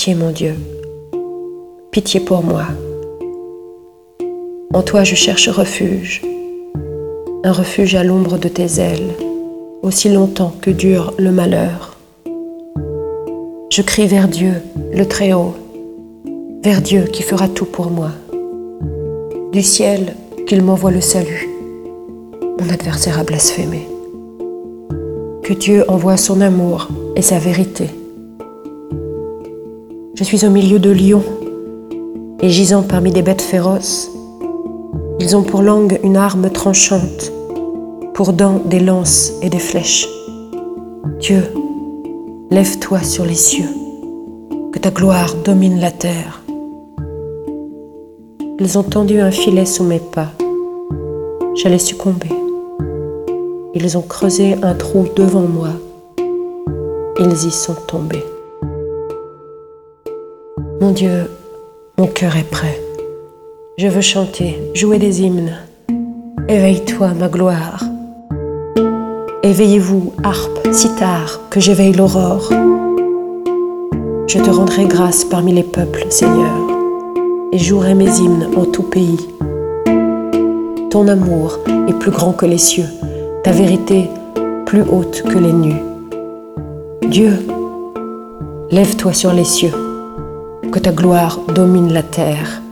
Pitié, mon Dieu, pitié pour moi. En toi je cherche refuge, un refuge à l'ombre de tes ailes, aussi longtemps que dure le malheur. Je crie vers Dieu, le Très-Haut, vers Dieu qui fera tout pour moi. Du ciel, qu'il m'envoie le salut. Mon adversaire a blasphémé. Que Dieu envoie son amour et sa vérité. Je suis au milieu de lions et gisant parmi des bêtes féroces. Ils ont pour langue une arme tranchante, pour dents des lances et des flèches. Dieu, lève-toi sur les cieux, que ta gloire domine la terre. Ils ont tendu un filet sous mes pas. J'allais succomber. Ils ont creusé un trou devant moi. Ils y sont tombés. Mon Dieu, mon cœur est prêt. Je veux chanter, jouer des hymnes. Éveille-toi, ma gloire. Éveillez-vous, harpe, sitar, que j'éveille l'aurore. Je te rendrai grâce parmi les peuples, Seigneur, et jouerai mes hymnes en tout pays. Ton amour est plus grand que les cieux, ta vérité plus haute que les nues. Dieu, lève-toi sur les cieux que ta gloire domine la terre.